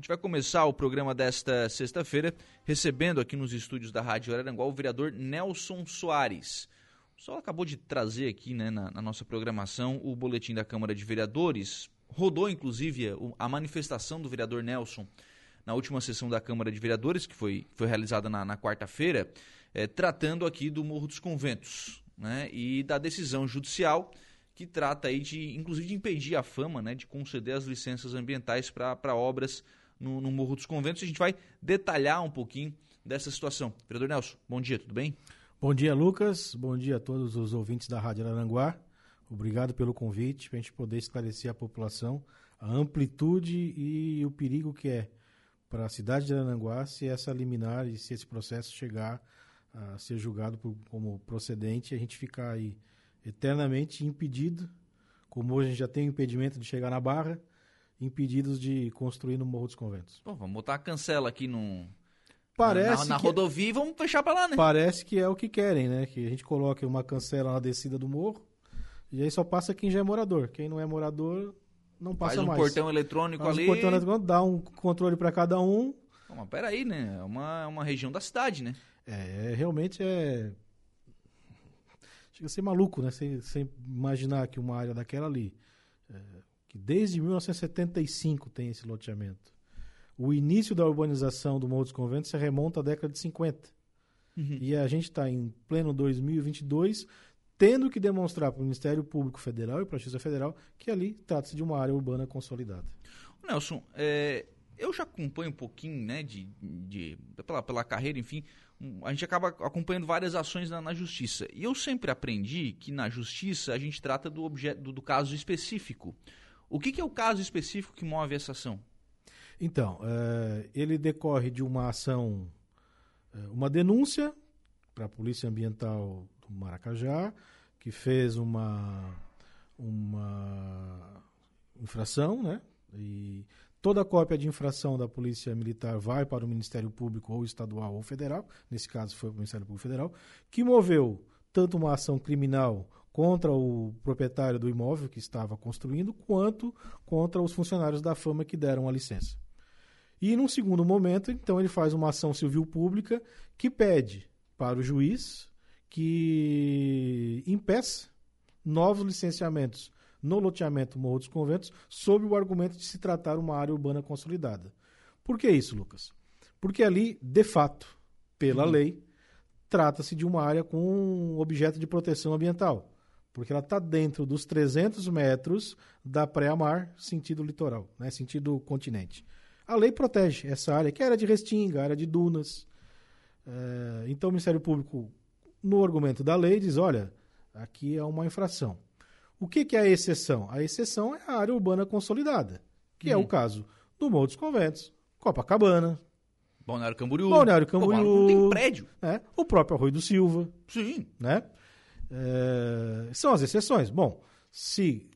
A gente vai começar o programa desta sexta-feira recebendo aqui nos estúdios da Rádio Araranguá o vereador Nelson Soares. O Sol acabou de trazer aqui né, na, na, nossa programação o boletim da Câmara de Vereadores. Rodou, inclusive, a manifestação do vereador Nelson na última sessão da Câmara de Vereadores, que foi, foi realizada na, na quarta-feira, é, tratando aqui do Morro dos Conventos né, e da decisão judicial que trata aí de, inclusive, de impedir a fama, né, de conceder as licenças ambientais para obras no, no Morro dos Conventos. A gente vai detalhar um pouquinho dessa situação. Vereador Nelson, bom dia, tudo bem? Bom dia, Lucas. Bom dia a todos os ouvintes da Rádio Aranguá. Obrigado pelo convite para a gente poder esclarecer a população a amplitude e o perigo que é para a cidade de Aranguá se essa liminar e se esse processo chegar a ser julgado por, como procedente e a gente ficar aí eternamente impedido, como hoje a gente já tem o impedimento de chegar na Barra, impedidos de construir no Morro dos Conventos. Pô, vamos botar a cancela aqui no, Parece na, na rodovia e vamos fechar para lá, né? Parece que é o que querem, né? Que a gente coloque uma cancela na descida do morro e aí só passa quem já é morador. Quem não é morador não passa Faz um mais. portão eletrônico Faz ali. Um portão eletrônico, dá um controle para cada um. Pô, mas peraí, né? É uma, é uma região da cidade, né? É, realmente é. Chega a ser maluco, né? Sem, sem imaginar que uma área daquela ali, é, que desde 1975 tem esse loteamento. O início da urbanização do Morro dos Conventos se remonta à década de 50. Uhum. E a gente está em pleno 2022 tendo que demonstrar para o Ministério Público Federal e para a Justiça Federal que ali trata-se de uma área urbana consolidada. Nelson, é, eu já acompanho um pouquinho, né, de, de pela, pela carreira, enfim, a gente acaba acompanhando várias ações na, na, justiça. E eu sempre aprendi que na justiça a gente trata do objeto do, do caso específico. O que, que, é o caso específico que move essa ação? Então, é, ele decorre de uma ação, é, uma denúncia para a Polícia Ambiental do Maracajá, que fez uma, uma infração, né? E toda cópia de infração da Polícia Militar vai para o Ministério Público ou estadual ou federal, nesse caso foi o Ministério Público Federal, que moveu tanto uma ação criminal contra o proprietário do imóvel que estava construindo, quanto contra os funcionários da Fama que deram a licença. E num segundo momento, então, ele faz uma ação civil pública que pede para o juiz que impeça novos licenciamentos no loteamento Morro dos Conventos sob o argumento de se tratar uma área urbana consolidada. Por que isso, Lucas? Porque ali, de fato, pela uhum. lei, trata-se de uma área com objeto de proteção ambiental, porque ela está dentro dos 300 metros da pré-mar, sentido litoral, né, sentido continente. A lei protege essa área, que é área de restinga, área de dunas. É, então o Ministério Público, no argumento da lei, diz: olha, aqui é uma infração. O que, que é a exceção? A exceção é a área urbana consolidada, que uhum. é o uhum. caso do Morro dos Conventos, Copacabana. Balneário Camboriú. Balneário Camboriú. Pô, não tem prédio. Né? O próprio Arroio do Silva. Sim. Né? É, são as exceções. Bom, se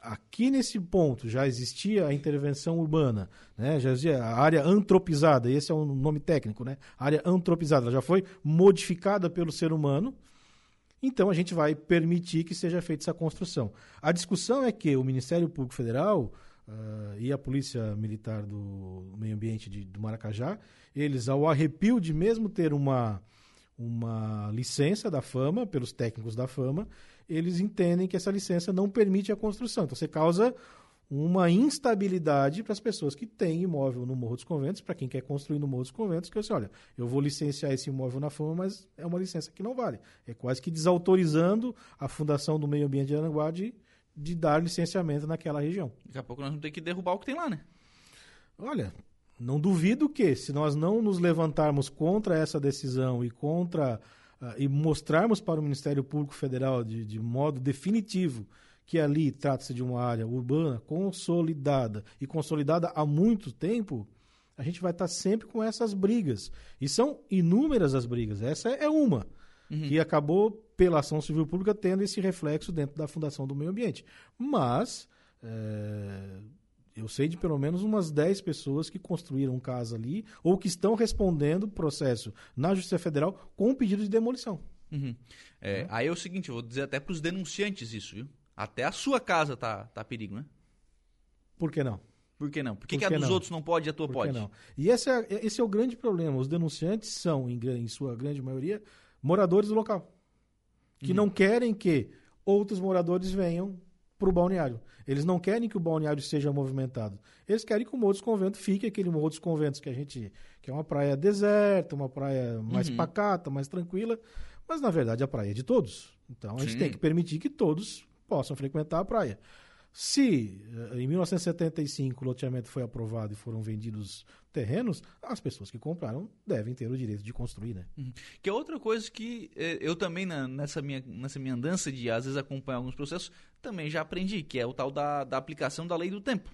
aqui nesse ponto já existia a intervenção urbana, né? já existia a área antropizada, esse é um nome técnico, né? a área antropizada, já foi modificada pelo ser humano, então a gente vai permitir que seja feita essa construção. A discussão é que o Ministério Público Federal uh, e a Polícia Militar do Meio Ambiente de, do Maracajá, eles, ao arrepio de mesmo ter uma, uma licença da fama, pelos técnicos da fama, eles entendem que essa licença não permite a construção. Então você causa uma instabilidade para as pessoas que têm imóvel no Morro dos Conventos, para quem quer construir no Morro dos Conventos, que você, olha, eu vou licenciar esse imóvel na Fama, mas é uma licença que não vale. É quase que desautorizando a Fundação do Meio Ambiente de Aranguá de, de dar licenciamento naquela região. Daqui a pouco nós vamos ter que derrubar o que tem lá, né? Olha, não duvido que, se nós não nos levantarmos contra essa decisão e contra uh, e mostrarmos para o Ministério Público Federal de, de modo definitivo que ali trata-se de uma área urbana consolidada e consolidada há muito tempo, a gente vai estar sempre com essas brigas. E são inúmeras as brigas. Essa é uma. Uhum. Que acabou, pela ação civil pública, tendo esse reflexo dentro da Fundação do Meio Ambiente. Mas. É eu sei de pelo menos umas 10 pessoas que construíram casa ali ou que estão respondendo processo na Justiça Federal com um pedido de demolição. Uhum. É, uhum. Aí é o seguinte, eu vou dizer até para os denunciantes isso, viu? Até a sua casa tá, tá perigo, né? Por que não? Por que não? Por que, Por que a que dos não? outros não pode e a tua Por pode? que não? E esse é, esse é o grande problema. Os denunciantes são, em, em sua grande maioria, moradores do local. Que Uhum. não querem que outros moradores venham para o balneário. Eles não querem que o balneário seja movimentado. Eles querem que o Morro dos Conventos fique aquele Morro dos Conventos que a gente. que é uma praia deserta, uma praia mais Uhum. pacata, mais tranquila. Mas na verdade a praia é de todos. Então a gente Sim. tem que permitir que todos possam frequentar a praia. Se eh, em 1975 o loteamento foi aprovado e foram vendidos terrenos, as pessoas que compraram devem ter o direito de construir, né? Que é outra coisa que eh, eu também, na- nessa, minha, nessa minha andança de, às vezes, acompanhar alguns processos, também já aprendi, que é o tal da, da aplicação da lei do tempo.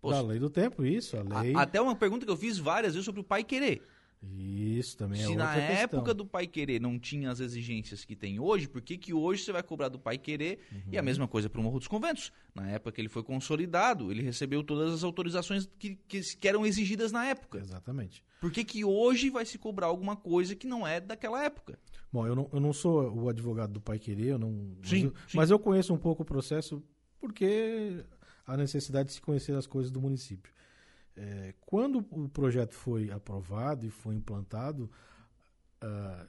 Pô, Da lei do tempo, isso, a a- lei. até uma pergunta que eu fiz várias vezes sobre o pai querer. Isso também é Se outra na questão. época do pai querer não tinha as exigências que tem hoje, por que, que hoje você vai cobrar do pai querer? E Uhum. a mesma coisa para o Morro dos Conventos. Na época que ele foi consolidado, ele recebeu todas as autorizações que, que, que eram exigidas na época. Exatamente. Por que, que hoje vai se cobrar alguma coisa que não é daquela época? Bom, eu não, eu não sou o advogado do Pai Querer, eu não, mas, Sim, eu, sim. mas eu conheço um pouco o processo porque a necessidade de se conhecer as coisas do município. É, quando o projeto foi aprovado e foi implantado, ah,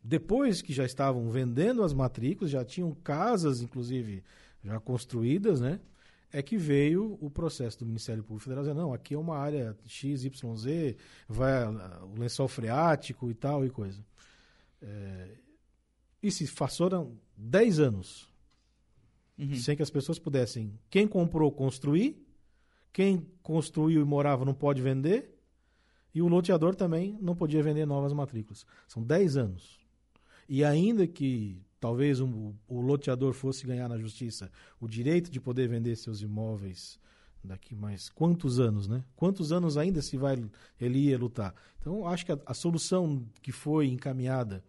depois que já estavam vendendo as matrículas, já tinham casas, inclusive, já construídas, né? É que veio o processo do Ministério Público Federal dizendo, não, aqui é uma área XYZ, vai o lençol freático e tal e coisa. É, e se passaram 10 anos Uhum. sem que as pessoas pudessem, quem comprou, construir, quem construiu e morava não pode vender, e o loteador também não podia vender novas matrículas. São 10 anos. E ainda que talvez um- o loteador fosse ganhar na justiça o direito de poder vender seus imóveis daqui mais quantos anos, né? Quantos anos ainda se vai ele ia lutar? Então, acho que a, a solução que foi encaminhada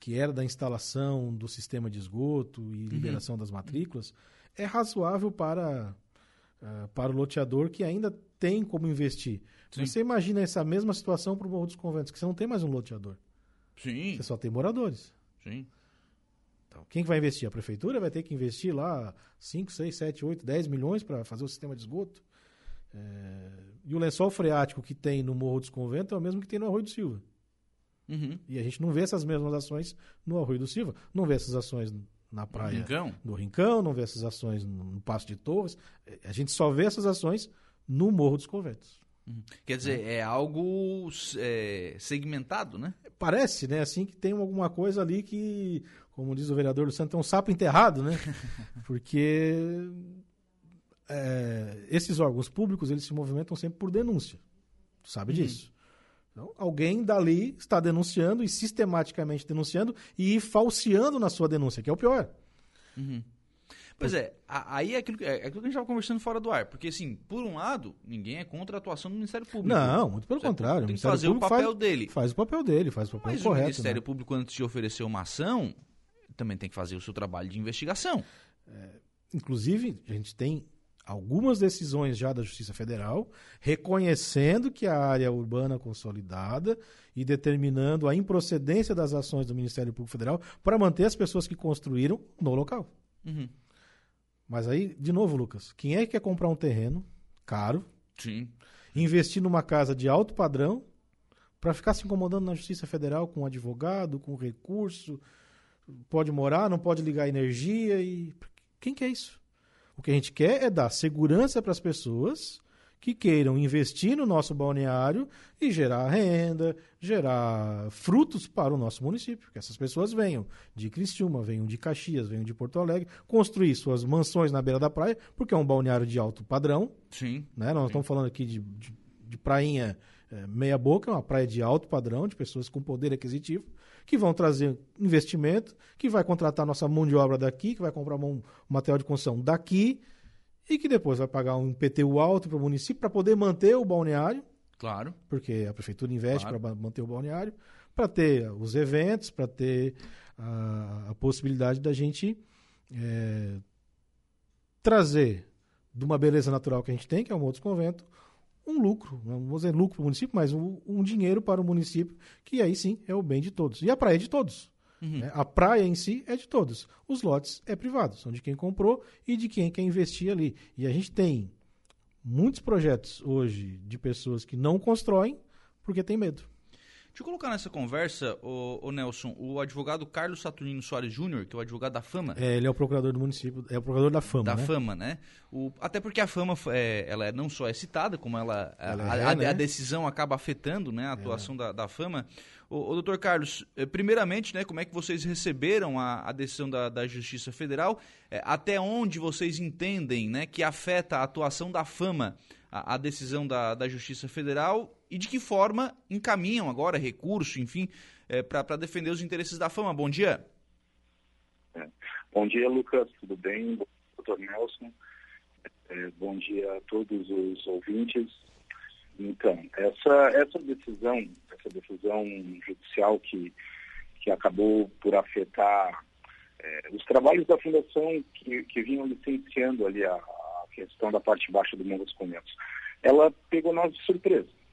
que era da instalação do sistema de esgoto e liberação das matrículas, é razoável para, ah, para o loteador que ainda tem como investir. Sim. Você imagina essa mesma situação para o Morro dos Conventos, que você não tem mais um loteador, Sim, você só tem moradores. sim. Então, quem que vai investir? A prefeitura vai ter que investir lá 5, 6, 7, 8, 10 milhões para fazer o sistema de esgoto. É, E o lençol freático que tem no Morro dos Conventos é o mesmo que tem no Arroio do Silva. Uhum. E a gente não vê essas mesmas ações no Arroio do Silva, não vê essas ações na praia Rincão? do Rincão, não vê essas ações no, Passo de Torres. Eh, A gente só vê essas ações no Morro dos Conventos. Quer dizer, é algo é, segmentado, né? Parece, né, assim, que tem alguma coisa ali que, como diz o vereador do Santo, é um sapo enterrado, né? Porque eh, esses órgãos públicos, eles se movimentam sempre por denúncia. Tu sabe Uhum. disso. Então, alguém dali está denunciando e sistematicamente denunciando e falseando na sua denúncia, que é o pior. Pois é, aí é aquilo, que- é aquilo que a gente estava conversando fora do ar. Porque, assim, por um lado, ninguém é contra a atuação do Ministério Público. Não, muito pelo contrário. Tem o que fazer o papel faz, dele. Faz o papel dele, faz o papel Mas correto. o Ministério né? Público, antes de oferecer uma ação, também tem que fazer o seu trabalho de investigação. Inclusive, a gente tem algumas decisões já da Justiça Federal reconhecendo que a área urbana consolidada e determinando a improcedência das ações do Ministério Público Federal para manter as pessoas que construíram no local. Uhum. Mas aí, de novo, Lucas, quem é que quer comprar um terreno caro, Sim. investir numa casa de alto padrão para ficar se incomodando na Justiça Federal com um advogado, com recurso, pode morar, não pode ligar energia e quem quer isso? O que a gente quer é dar segurança para as pessoas que queiram investir no nosso balneário e gerar renda, gerar frutos para o nosso município. Que essas pessoas venham de Criciúma, venham de Caxias, venham de Porto Alegre, construir suas mansões na beira da praia, porque é um balneário de alto padrão, Sim. né? Nós estamos falando aqui de, de, de prainha é, meia boca, é uma praia de alto padrão, de pessoas com poder aquisitivo, que vão trazer investimento, que vai contratar nossa mão de obra daqui, que vai comprar um material de construção daqui, e que depois vai pagar um IPTU alto para o município para poder manter o balneário, Claro. porque a prefeitura investe Claro. para manter o balneário, para ter os eventos, para ter a, a possibilidade da gente é, trazer de uma beleza natural que a gente tem, que é o Morro dos Convento, um lucro, não vou dizer lucro para o município, mas um, um dinheiro para o município, que aí sim é o bem de todos. E a praia é de todos. Uhum. Né? A praia em si é de todos. Os lotes é privado, são de quem comprou e de quem quer investir ali. E a gente tem muitos projetos hoje de pessoas que não constroem porque tem medo. Deixa eu colocar nessa conversa, o, o Nelson, o advogado Carlos Saturnino Soares Júnior, que é o advogado da Fama. É, ele é o procurador do município, é o procurador da Fama, Da né? Fama, né? O, até porque a Fama, é, ela não só é citada, como ela, ela a, é, a, né? a, decisão acaba afetando né, a atuação é. da, da Fama. O, o doutor Carlos, eh, primeiramente, né, como é que vocês receberam a, a decisão da, da Justiça Federal? É, até onde vocês entendem né, que afeta a atuação da Fama a, a decisão da, da Justiça Federal e de que forma encaminham agora recurso, enfim, é, para defender os interesses da fama. Bom dia. É. Bom dia, Lucas. Tudo bem? Doutor Nelson. É, bom dia a todos os ouvintes. Então, essa, essa decisão, essa decisão judicial que, que acabou por afetar é, os trabalhos da Fundação que, que vinham licenciando ali a, a questão da parte baixa do Morro dos Conventos, ela pegou nós de surpresa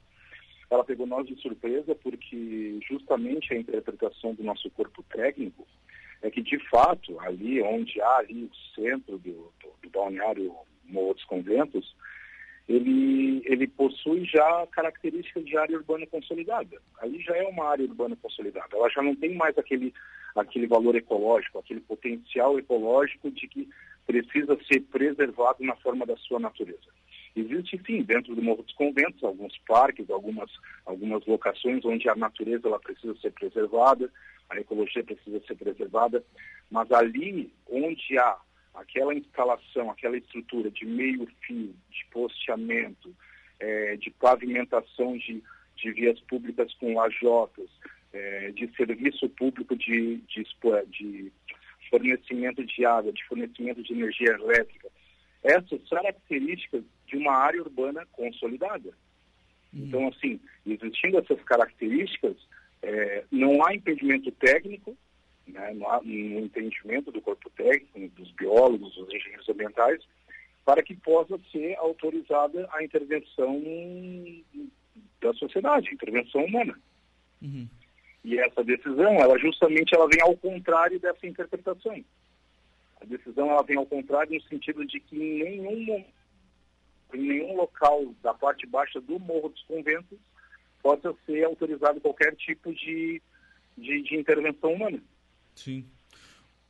ela pegou nós de surpresa porque justamente a interpretação do nosso corpo técnico é que, de fato, ali onde há ali o centro do, do, do balneário Morro Conventos, ele, ele possui já características de área urbana consolidada. Ali já é uma área urbana consolidada. Ela já não tem mais aquele, aquele valor ecológico, aquele potencial ecológico de que precisa ser preservado na forma da sua natureza. Existe sim, dentro do Morro dos Conventos, alguns parques, algumas, algumas locações onde a natureza ela precisa ser preservada, a ecologia precisa ser preservada, mas ali onde há aquela instalação, aquela estrutura de meio fio, de posteamento, é, de pavimentação de, de vias públicas com lajotas, é, de serviço público de, de, de fornecimento de água, de fornecimento de energia elétrica, essas características de uma área urbana consolidada. Uhum. Então, assim, existindo essas características, é, não há impedimento técnico, né, não há um entendimento do corpo técnico, dos biólogos, dos engenheiros ambientais, para que possa ser autorizada a intervenção da sociedade, a intervenção humana. Uhum. E essa decisão, ela justamente ela vem ao contrário dessa interpretação. A decisão ela vem ao contrário no sentido de que em nenhum, em nenhum local da parte baixa do Morro dos Conventos possa ser autorizado qualquer tipo de, de, de intervenção humana. Sim.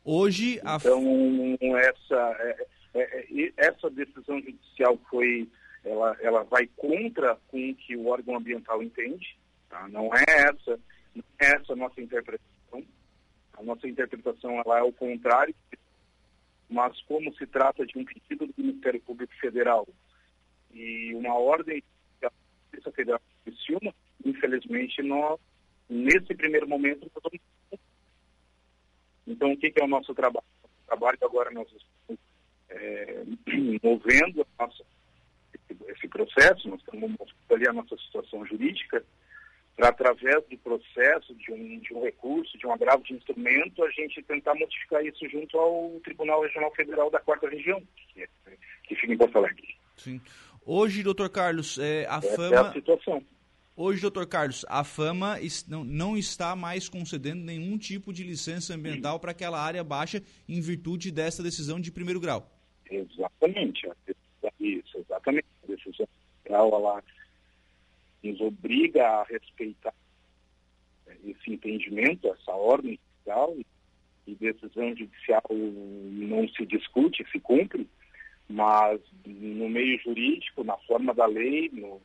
Hoje a... Então, essa, é, é, é, essa decisão judicial foi, ela, ela vai contra com o que o órgão ambiental entende, tá? não é essa, não é essa a nossa interpretação. A nossa interpretação ela é o contrário, mas como se trata de um pedido do Ministério Público Federal e uma ordem da Polícia Federal de Silma, infelizmente nós, nesse primeiro momento, então o que, é o nosso trabalho? O trabalho agora nós estamos é, movendo nossa, esse, processo, nós estamos ali a nossa situação jurídica, para através do processo, de um, de um recurso, de um agravo de instrumento, a gente tentar modificar isso junto ao Tribunal Regional Federal da Quarta Região, que, é, que fica em Porto Alegre. Sim. Hoje, doutor Carlos, é, a Essa fama... É a situação. Hoje, doutor Carlos, a Fama não, está mais concedendo nenhum tipo de licença ambiental para aquela área baixa em virtude dessa decisão de primeiro grau. Exatamente. Isso, exatamente. A decisão ambiental, ela nos obriga a respeitar esse entendimento, essa ordem judicial, e decisão judicial não se discute, se cumpre, mas no meio jurídico, na forma da lei, no,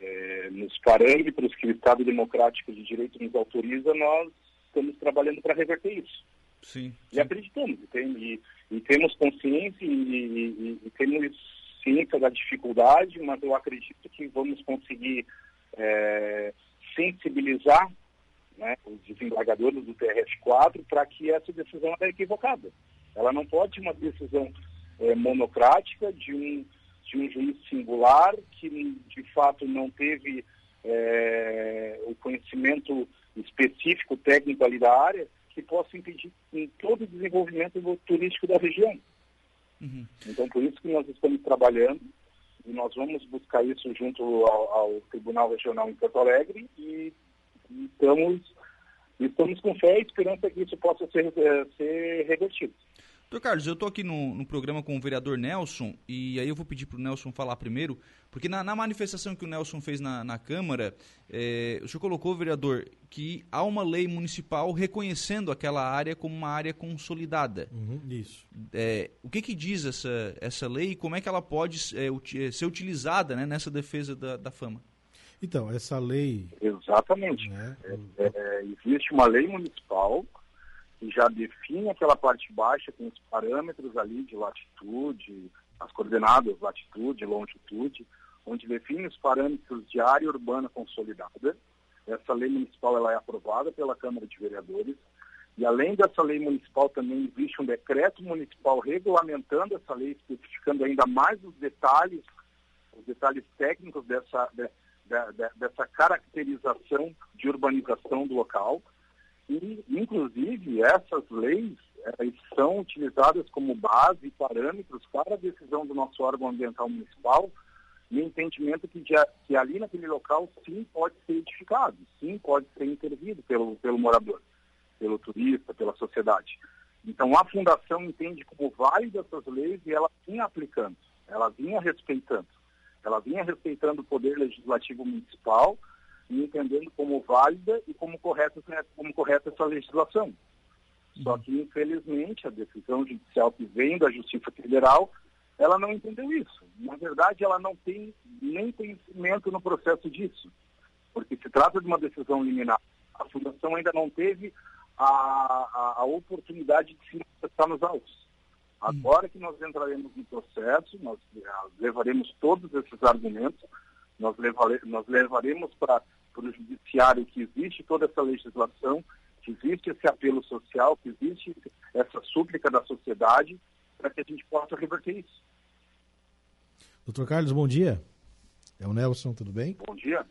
é, nos parâmetros que o Estado Democrático de Direito nos autoriza, nós estamos trabalhando para reverter isso. Sim, sim. E acreditamos, e, e, e temos consciência e, e, temos ciência da dificuldade, mas eu acredito que vamos conseguir é, sensibilizar né, os desembargadores do TRF4 para que essa decisão é equivocada. Ela não pode ser uma decisão é, monocrática de um, de um juiz singular que, de fato, não teve é, o conhecimento específico técnico ali da área que possa impedir em todo o desenvolvimento turístico da região. Uhum. Então, por isso que nós estamos trabalhando e nós vamos buscar isso junto ao, ao Tribunal Regional em Porto Alegre e, e estamos estamos com fé e esperança que isso possa ser, eh, ser revertido. Doutor Carlos, eu estou aqui no, no, programa com o vereador Nelson, e aí eu vou pedir para o Nelson falar primeiro, porque na, na, manifestação que o Nelson fez na, na Câmara, é, o senhor colocou, vereador, que há uma lei municipal reconhecendo aquela área como uma área consolidada. Uhum, isso. É, o que, que diz essa, essa lei e como é que ela pode é, ser utilizada né, nessa defesa da, da fama? Então, essa lei. Exatamente. Né? É, existe uma lei municipal que já define aquela parte baixa com os parâmetros ali de latitude, as coordenadas latitude, longitude, onde define os parâmetros de área urbana consolidada. Essa lei municipal ela é aprovada pela Câmara de Vereadores e além dessa lei municipal também existe um decreto municipal regulamentando essa lei, especificando ainda mais os detalhes, os detalhes técnicos dessa, de, de, de, dessa caracterização de urbanização do local. E, inclusive, essas leis eh, são utilizadas como base e parâmetros para a decisão do nosso órgão ambiental municipal e entendimento que, de, que ali naquele local sim pode ser edificado, sim pode ser intervido pelo, pelo morador, pelo turista, pela sociedade. Então, a Fundação entende como válidas essas leis e ela vinha aplicando, ela vinha respeitando. Ela vinha respeitando o poder legislativo municipal e entendendo como válida e como correta, como correta essa legislação. Só uhum. que, infelizmente, a decisão judicial que vem da Justiça Federal, ela não entendeu isso. Na verdade, ela não tem nem conhecimento no processo disso, porque se trata de uma decisão liminar. A Fundação ainda não teve a, a, a oportunidade de se manifestar nos autos. Uhum. Agora que nós entraremos no processo, nós eh, levaremos todos esses argumentos, nós, levare, nós levaremos para para o judiciário que existe toda essa legislação, que existe esse apelo social, que existe essa súplica da sociedade para que a gente possa reverter isso. Doutor Carlos, bom dia. É o Nelson, tudo bem? Bom dia.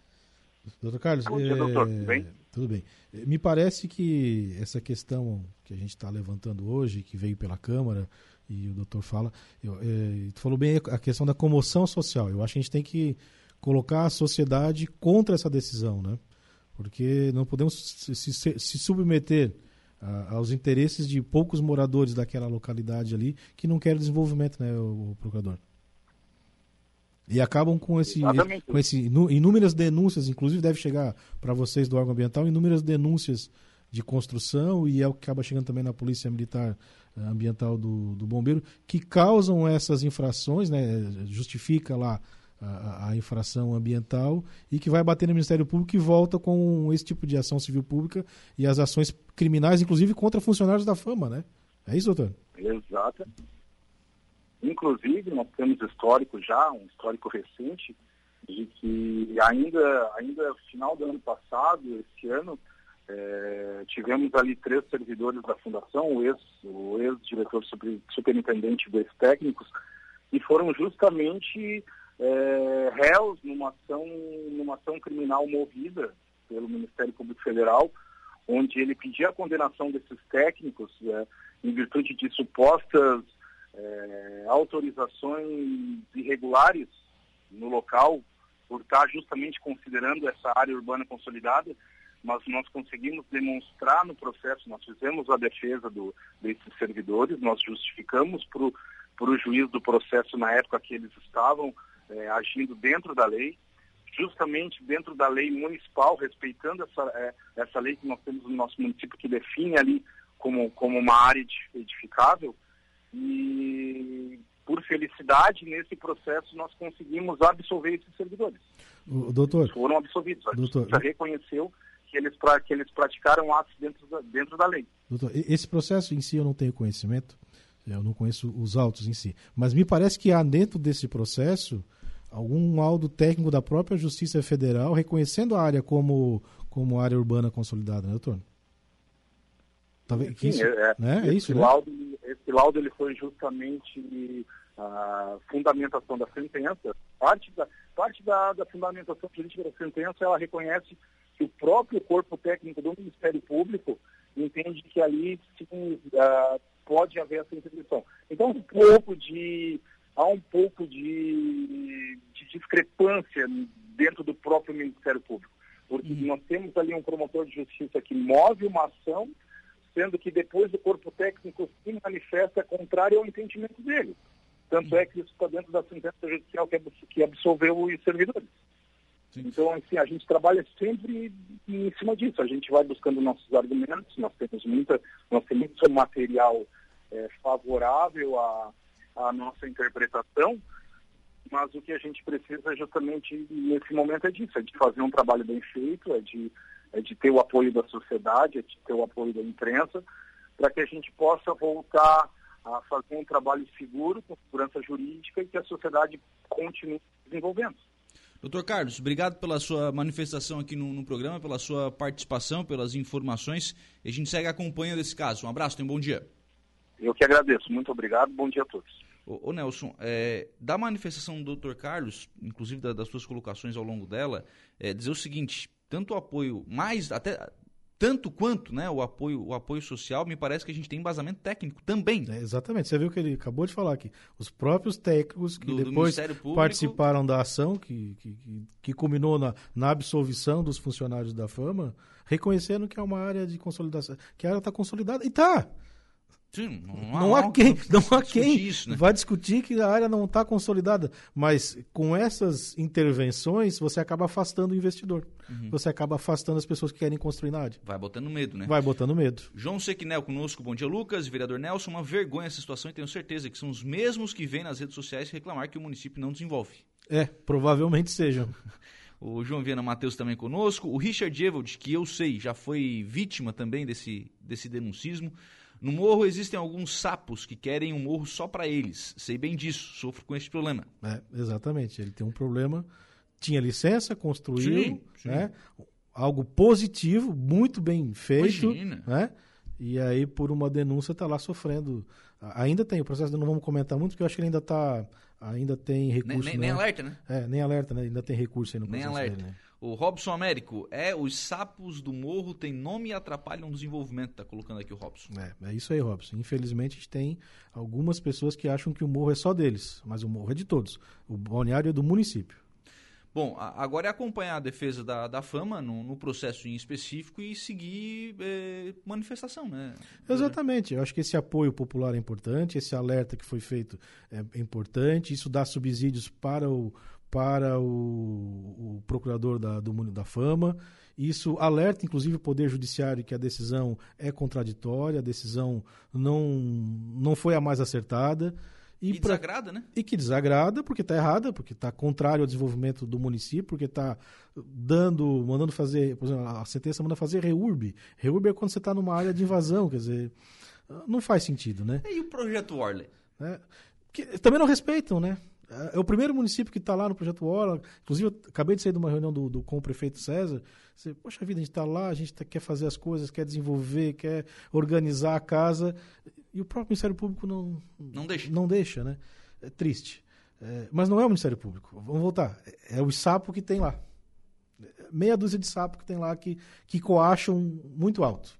Doutor Carlos, bom dia, é... doutor, tudo bem? Tudo bem. Me parece que essa questão que a gente está levantando hoje, que veio pela Câmara, e o doutor fala, eu, é, falou bem a questão da comoção social. Eu acho que a gente tem que colocar a sociedade contra essa decisão, né? Porque não podemos se, se, se submeter a, aos interesses de poucos moradores daquela localidade ali que não querem desenvolvimento, né, o, o procurador? E acabam com esse, com esse inúmeras denúncias, inclusive deve chegar para vocês do órgão ambiental, inúmeras denúncias de construção e é o que acaba chegando também na polícia militar eh, ambiental do, do bombeiro, que causam essas infrações, né, justifica lá a, a, infração ambiental e que vai bater no Ministério Público e volta com esse tipo de ação civil pública e as ações criminais, inclusive contra funcionários da fama, né? É isso, doutor? Exato. Inclusive, nós temos histórico já, um histórico recente, de que ainda, ainda final do ano passado, esse ano, é, tivemos ali três servidores da fundação, o ex-diretor o ex super, superintendente dos técnicos, e foram justamente é, réus numa ação, numa ação criminal movida pelo Ministério Público Federal, onde ele pedia a condenação desses técnicos é, em virtude de supostas é, autorizações irregulares no local, por estar justamente considerando essa área urbana consolidada, mas nós conseguimos demonstrar no processo, nós fizemos a defesa do, desses servidores, nós justificamos para o juiz do processo na época que eles estavam é, agindo dentro da lei, justamente dentro da lei municipal, respeitando essa, é, essa lei que nós temos no nosso município, que define ali como, como uma área edificável. E, por felicidade, nesse processo nós conseguimos absolver esses servidores. O, doutor. Eles foram absolvidos. A doutor, justiça reconheceu que eles, pra, que eles praticaram atos dentro da, dentro da lei. Doutor, esse processo em si eu não tenho conhecimento, eu não conheço os autos em si, mas me parece que há dentro desse processo algum laudo técnico da própria Justiça Federal reconhecendo a área como, como área urbana consolidada, né, doutor? Talvez, Sim, isso, é, né? esse, é isso, né? laudo, né? esse laudo ele foi justamente a fundamentação da sentença. Parte da, parte da, da fundamentação política da sentença, ela reconhece que o próprio corpo técnico do Ministério Público entende que ali sim, uh, pode haver essa interdição. Então, um pouco de há um pouco de, de discrepância dentro do próprio Ministério Público. Porque uhum. nós temos ali um promotor de justiça que move uma ação, sendo que depois o corpo técnico se manifesta contrário ao entendimento dele. Tanto é que isso está dentro da sentença judicial que absolveu os servidores. Sim. Então, assim, a gente trabalha sempre em cima disso. A gente vai buscando nossos argumentos, nós temos muita, nós temos muito material é, favorável à, à nossa interpretação, mas o que a gente precisa justamente nesse momento é disso, é de fazer um trabalho bem feito, é de, é de ter o apoio da sociedade, é de ter o apoio da imprensa, para que a gente possa voltar a fazer um trabalho seguro, com segurança jurídica e que a sociedade continue desenvolvendo. Doutor Carlos, obrigado pela sua manifestação aqui no, no, programa, pela sua participação, pelas informações. E a gente segue acompanhando esse caso. Um abraço, tenha um bom dia. Eu que agradeço. Muito obrigado. Bom dia a todos. Ô, ô Nelson, é, da manifestação do doutor Carlos, inclusive da, das suas colocações ao longo dela, é, dizer o seguinte, tanto o apoio, mais, até tanto quanto né, o, apoio, o apoio social, me parece que a gente tem embasamento técnico também. É, exatamente, você viu que ele acabou de falar aqui. Os próprios técnicos que do, depois do participaram da ação, que, que, que culminou na, na absolvição dos funcionários da fama, reconhecendo que é uma área de consolidação, que a área está consolidada. E está! Sim, não, há, não há quem, não há quem isso, né? vai discutir que a área não está consolidada. Mas com essas intervenções, você acaba afastando o investidor. Uhum. Você acaba afastando as pessoas que querem construir na área. Vai botando medo, né? Vai botando medo. João Sequinel conosco, bom dia, Lucas. Vereador Nelson, uma vergonha essa situação e tenho certeza que são os mesmos que vêm nas redes sociais reclamar que o município não desenvolve. É, provavelmente sejam. o João Viana Matheus também conosco. O Richard Evald, que eu sei, já foi vítima também desse, desse denuncismo. No morro existem alguns sapos que querem um morro só para eles. Sei bem disso, sofro com esse problema. É, exatamente. Ele tem um problema. Tinha licença, construiu, sim, sim. Né? algo positivo, muito bem feito. Imagina. Né? E aí, por uma denúncia, está lá sofrendo. Ainda tem, o processo não vamos comentar muito, porque eu acho que ele ainda está. Ainda tem recurso. Nem, nem, nem alerta, né? É, nem alerta, né? Ainda tem recurso aí no processo. Nem alerta. Dele, né? O Robson Américo, é, os sapos do morro têm nome e atrapalham o desenvolvimento, tá colocando aqui o Robson. É, é isso aí, Robson. Infelizmente, a gente tem algumas pessoas que acham que o morro é só deles, mas o morro é de todos. O balneário é do município. Bom, agora é acompanhar a defesa da, da fama no, no processo em específico e seguir é, manifestação, né? Exatamente. Eu acho que esse apoio popular é importante, esse alerta que foi feito é importante, isso dá subsídios para o, para o, o procurador da, do da Fama. Isso alerta, inclusive, o Poder Judiciário que a decisão é contraditória, a decisão não, não foi a mais acertada. E, e pra, desagrada, né? E que desagrada porque está errada, porque está contrário ao desenvolvimento do município, porque está dando, mandando fazer, por exemplo, a sentença manda fazer reurb. Reurb é quando você está numa área de invasão, quer dizer, não faz sentido, né? E o projeto Orley? É, que, também não respeitam, né? É o primeiro município que está lá no Projeto Orla. Inclusive, eu acabei de sair de uma reunião do, do com o prefeito César. Você, Poxa vida, a gente está lá, a gente tá, quer fazer as coisas, quer desenvolver, quer organizar a casa. E o próprio Ministério Público não, não deixa. Não deixa, né? É triste. É, mas não é o Ministério Público. Vamos voltar. É, é o sapo que tem lá. Meia dúzia de sapos que tem lá que, que coacham muito alto.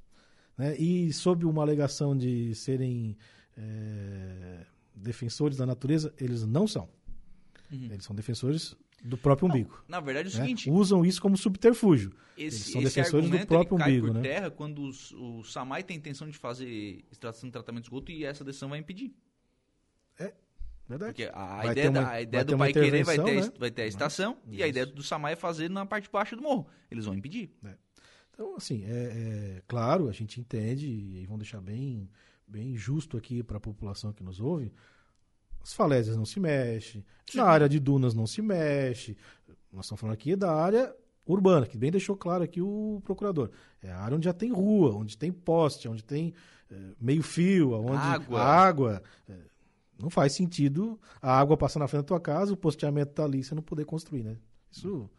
Né? E sob uma alegação de serem é, defensores da natureza, eles não são. Uhum. Eles são defensores do próprio umbigo. Não, na verdade é o né? seguinte. Usam isso como subterfúgio. Esse, Eles são defensores do próprio cai umbigo. Por né? terra quando os, o SAMAI tem intenção de fazer extração de tratamento de esgoto e essa decisão vai impedir. É. Verdade. Porque a vai ideia, uma, a ideia do Pai Querer vai ter, né? vai ter a estação e a ideia do Samai é fazer na parte baixa do morro. Eles vão impedir. É. Então, assim, é, é, claro, a gente entende e vão deixar bem, bem justo aqui para a população que nos ouve as falésias não se mexe, na área de dunas não se mexe. Nós estamos falando aqui da área urbana, que bem deixou claro aqui o procurador. É a área onde já tem rua, onde tem poste, onde tem é, meio fio, onde água. água é, não faz sentido a água passar na frente da tua casa, o posteamento está ali, você não poder construir, né? Isso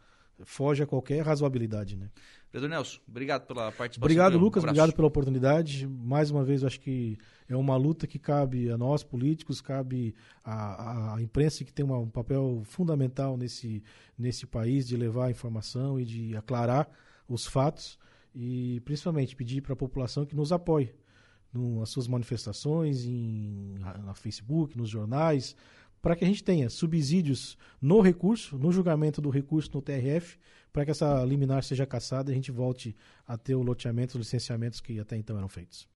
foge a qualquer razoabilidade, né? Vereador Nelson, obrigado pela participação. Obrigado, Lucas, um obrigado pela oportunidade. Mais uma vez, eu acho que é uma luta que cabe a nós, políticos, cabe à, à imprensa, que tem uma, um papel fundamental nesse, nesse país de levar a informação e de aclarar os fatos e, principalmente, pedir para a população que nos apoie nas suas manifestações, em, na Facebook, nos jornais, para que a gente tenha subsídios no recurso, no julgamento do recurso no TRF, para que essa liminar seja cassada e a gente volte a ter o loteamento, os licenciamentos que até então eram feitos.